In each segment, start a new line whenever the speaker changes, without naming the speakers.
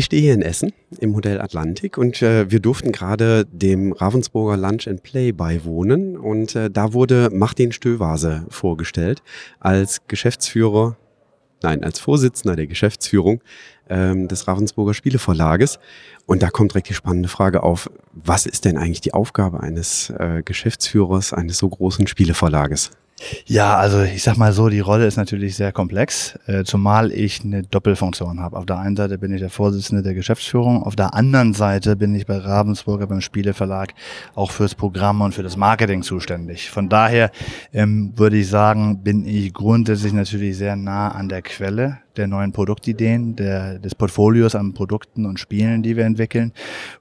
Ich stehe hier in Essen im Hotel Atlantik und äh, wir durften gerade dem Ravensburger Lunch and Play beiwohnen und äh, da wurde Martin Stövase vorgestellt als Geschäftsführer, nein, als Vorsitzender der Geschäftsführung ähm, des Ravensburger Spieleverlages. Und da kommt direkt die spannende Frage auf, was ist denn eigentlich die Aufgabe eines äh, Geschäftsführers eines so großen Spieleverlages?
Ja, also ich sag mal so, die Rolle ist natürlich sehr komplex, äh, zumal ich eine Doppelfunktion habe. Auf der einen Seite bin ich der Vorsitzende der Geschäftsführung, auf der anderen Seite bin ich bei Ravensburger beim Spieleverlag auch fürs Programm und für das Marketing zuständig. Von daher ähm, würde ich sagen, bin ich grundsätzlich natürlich sehr nah an der Quelle der neuen Produktideen, der, des Portfolios an Produkten und Spielen, die wir entwickeln.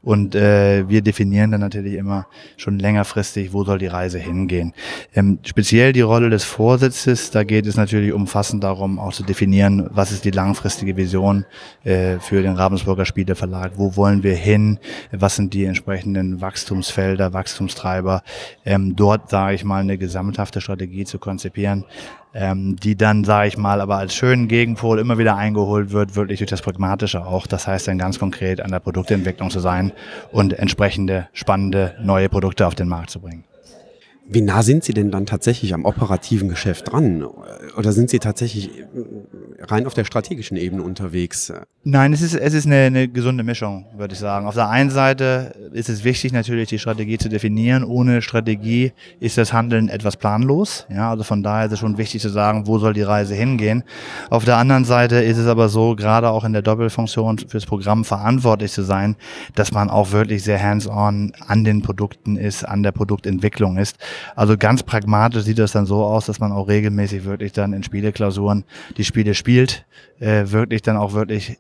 Und äh, wir definieren dann natürlich immer schon längerfristig, wo soll die Reise hingehen. Ähm, speziell die Rolle des Vorsitzes, da geht es natürlich umfassend darum, auch zu definieren, was ist die langfristige Vision äh, für den Ravensburger Spieleverlag, wo wollen wir hin, was sind die entsprechenden Wachstumsfelder, Wachstumstreiber, ähm, dort, sage ich mal, eine gesamthafte Strategie zu konzipieren, ähm, die dann, sage ich mal, aber als schönen Gegenpol immer wieder eingeholt wird, wirklich durch das Pragmatische auch. Das heißt dann ganz konkret an der Produktentwicklung zu sein und entsprechende spannende neue Produkte auf den Markt zu bringen.
Wie nah sind Sie denn dann tatsächlich am operativen Geschäft dran? Oder sind Sie tatsächlich rein auf der strategischen Ebene unterwegs?
Nein, es ist, es ist eine, eine gesunde Mischung, würde ich sagen. Auf der einen Seite ist es wichtig, natürlich die Strategie zu definieren. Ohne Strategie ist das Handeln etwas planlos. Ja, also von daher ist es schon wichtig zu sagen, wo soll die Reise hingehen. Auf der anderen Seite ist es aber so, gerade auch in der Doppelfunktion fürs Programm verantwortlich zu sein, dass man auch wirklich sehr hands-on an den Produkten ist, an der Produktentwicklung ist. Also ganz pragmatisch sieht das dann so aus, dass man auch regelmäßig wirklich dann in Spieleklausuren die Spiele spielt, äh, wirklich dann auch wirklich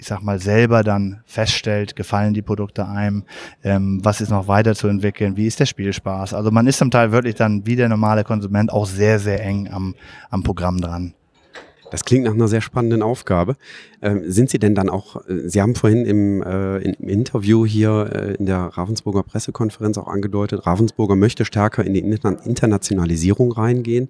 ich sag mal, selber dann feststellt, gefallen die Produkte einem, ähm, was ist noch weiterzuentwickeln, wie ist der Spielspaß. Also man ist zum Teil wirklich dann wie der normale Konsument auch sehr, sehr eng am, am Programm dran.
Das klingt nach einer sehr spannenden Aufgabe. Ähm, sind Sie denn dann auch, äh, Sie haben vorhin im, äh, im Interview hier äh, in der Ravensburger Pressekonferenz auch angedeutet, Ravensburger möchte stärker in die Internationalisierung reingehen.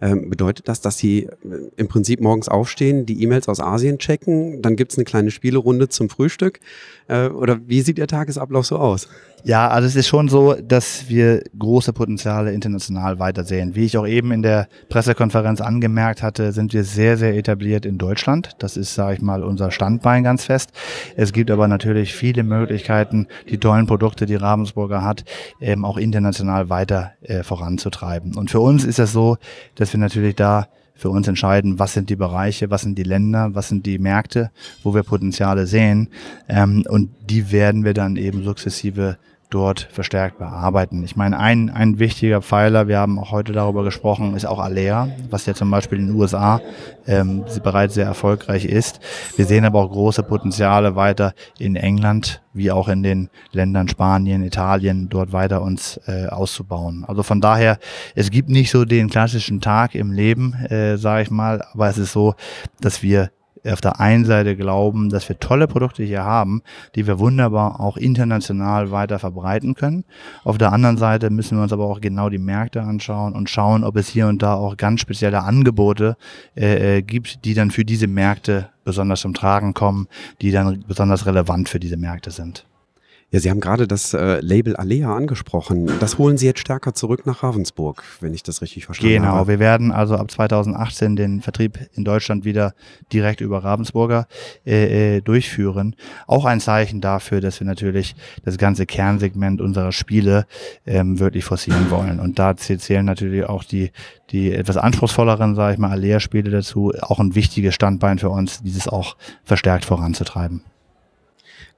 Ähm, bedeutet das, dass Sie äh, im Prinzip morgens aufstehen, die E-Mails aus Asien checken, dann gibt es eine kleine Spielerunde zum Frühstück? Äh, oder wie sieht Ihr Tagesablauf so aus?
Ja, also es ist schon so, dass wir große Potenziale international weitersehen. Wie ich auch eben in der Pressekonferenz angemerkt hatte, sind wir sehr, sehr etabliert in Deutschland. Das ist, sage ich mal, unser Standbein ganz fest. Es gibt aber natürlich viele Möglichkeiten, die tollen Produkte, die Ravensburger hat, eben auch international weiter äh, voranzutreiben. Und für uns ist es das so, dass wir natürlich da für uns entscheiden, was sind die Bereiche, was sind die Länder, was sind die Märkte, wo wir Potenziale sehen. Ähm, und die werden wir dann eben sukzessive dort verstärkt bearbeiten. Ich meine, ein, ein wichtiger Pfeiler, wir haben auch heute darüber gesprochen, ist auch Alea, was ja zum Beispiel in den USA ähm, bereits sehr erfolgreich ist. Wir sehen aber auch große Potenziale weiter in England, wie auch in den Ländern Spanien, Italien, dort weiter uns äh, auszubauen. Also von daher, es gibt nicht so den klassischen Tag im Leben, äh, sage ich mal, aber es ist so, dass wir auf der einen Seite glauben, dass wir tolle Produkte hier haben, die wir wunderbar auch international weiter verbreiten können. Auf der anderen Seite müssen wir uns aber auch genau die Märkte anschauen und schauen, ob es hier und da auch ganz spezielle Angebote äh, äh gibt, die dann für diese Märkte besonders zum Tragen kommen, die dann besonders relevant für diese Märkte sind.
Ja, Sie haben gerade das äh, Label Alea angesprochen. Das holen Sie jetzt stärker zurück nach Ravensburg, wenn ich das richtig verstanden
genau,
habe.
Genau, wir werden also ab 2018 den Vertrieb in Deutschland wieder direkt über Ravensburger äh, äh, durchführen. Auch ein Zeichen dafür, dass wir natürlich das ganze Kernsegment unserer Spiele ähm, wirklich forcieren wollen. Und da zählen natürlich auch die, die etwas anspruchsvolleren, sage ich mal, Alea-Spiele dazu, auch ein wichtiges Standbein für uns, dieses auch verstärkt voranzutreiben.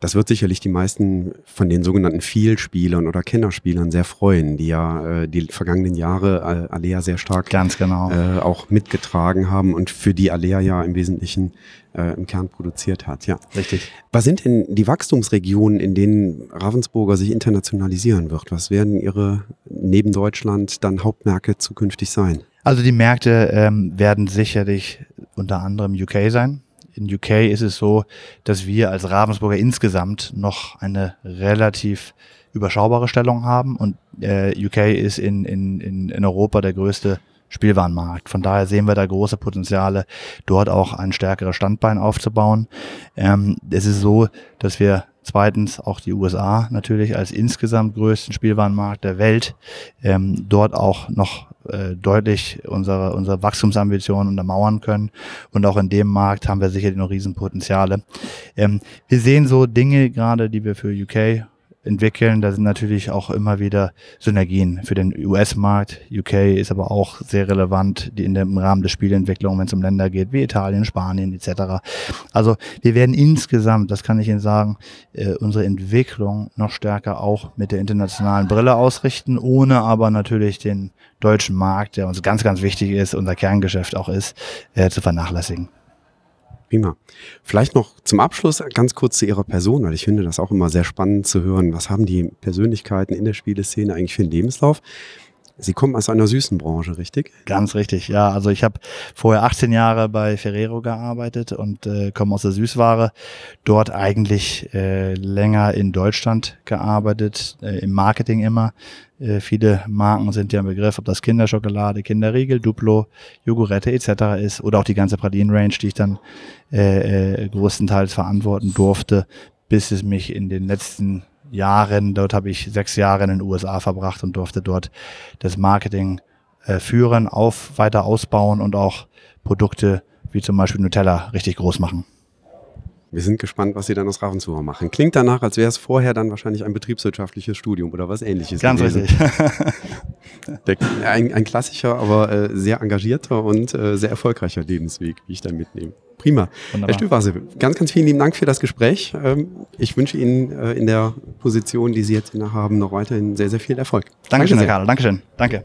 Das wird sicherlich die meisten von den sogenannten Vielspielern oder Kennerspielern sehr freuen, die ja äh, die vergangenen Jahre äh, Alea sehr stark
Ganz genau.
äh, auch mitgetragen haben und für die Alea ja im Wesentlichen äh, im Kern produziert hat. Ja.
Richtig.
Was sind denn die Wachstumsregionen, in denen Ravensburger sich internationalisieren wird? Was werden Ihre neben Deutschland dann Hauptmärkte zukünftig sein?
Also die Märkte ähm, werden sicherlich unter anderem UK sein. In UK ist es so, dass wir als Ravensburger insgesamt noch eine relativ überschaubare Stellung haben und äh, UK ist in, in, in, Europa der größte Spielwarenmarkt. Von daher sehen wir da große Potenziale, dort auch ein stärkeres Standbein aufzubauen. Ähm, es ist so, dass wir zweitens auch die USA natürlich als insgesamt größten Spielwarenmarkt der Welt ähm, dort auch noch äh, deutlich unsere, unsere Wachstumsambitionen untermauern können. Und auch in dem Markt haben wir sicherlich noch Riesenpotenziale. Ähm, wir sehen so Dinge gerade, die wir für UK entwickeln. Da sind natürlich auch immer wieder Synergien für den US-Markt. UK ist aber auch sehr relevant in dem, im Rahmen der Spielentwicklung, wenn es um Länder geht, wie Italien, Spanien etc. Also wir werden insgesamt, das kann ich Ihnen sagen, äh, unsere Entwicklung noch stärker auch mit der internationalen Brille ausrichten, ohne aber natürlich den deutschen Markt, der uns ganz, ganz wichtig ist, unser Kerngeschäft auch ist, äh, zu vernachlässigen.
Prima. Vielleicht noch zum Abschluss ganz kurz zu Ihrer Person, weil ich finde das auch immer sehr spannend zu hören. Was haben die Persönlichkeiten in der Spieleszene eigentlich für einen Lebenslauf? Sie kommen aus einer süßen Branche, richtig?
Ganz richtig, ja. Also ich habe vorher 18 Jahre bei Ferrero gearbeitet und äh, komme aus der Süßware. Dort eigentlich äh, länger in Deutschland gearbeitet, äh, im Marketing immer. Äh, viele Marken sind ja im Begriff, ob das Kinderschokolade, Kinderriegel, Duplo, Jogurette etc. ist oder auch die ganze Pralinen-Range, die ich dann äh, äh, größtenteils verantworten durfte, bis es mich in den letzten Jahren, dort habe ich sechs Jahre in den USA verbracht und durfte dort das Marketing äh, führen, auf, weiter ausbauen und auch Produkte wie zum Beispiel Nutella richtig groß machen.
Wir sind gespannt, was Sie dann aus Ravensburger machen. Klingt danach, als wäre es vorher dann wahrscheinlich ein betriebswirtschaftliches Studium oder was ähnliches.
Ganz
gewesen.
richtig.
Der, ein, ein klassischer, aber äh, sehr engagierter und äh, sehr erfolgreicher Lebensweg, wie ich da mitnehme. Prima.
Wunderbar.
Herr Stübase, ganz, ganz vielen lieben Dank für das Gespräch. Ähm, ich wünsche Ihnen äh, in der Position, die Sie jetzt innehaben, noch weiterhin sehr, sehr viel Erfolg.
Dankeschön, Herr
sehr.
Karl. Dankeschön. Danke.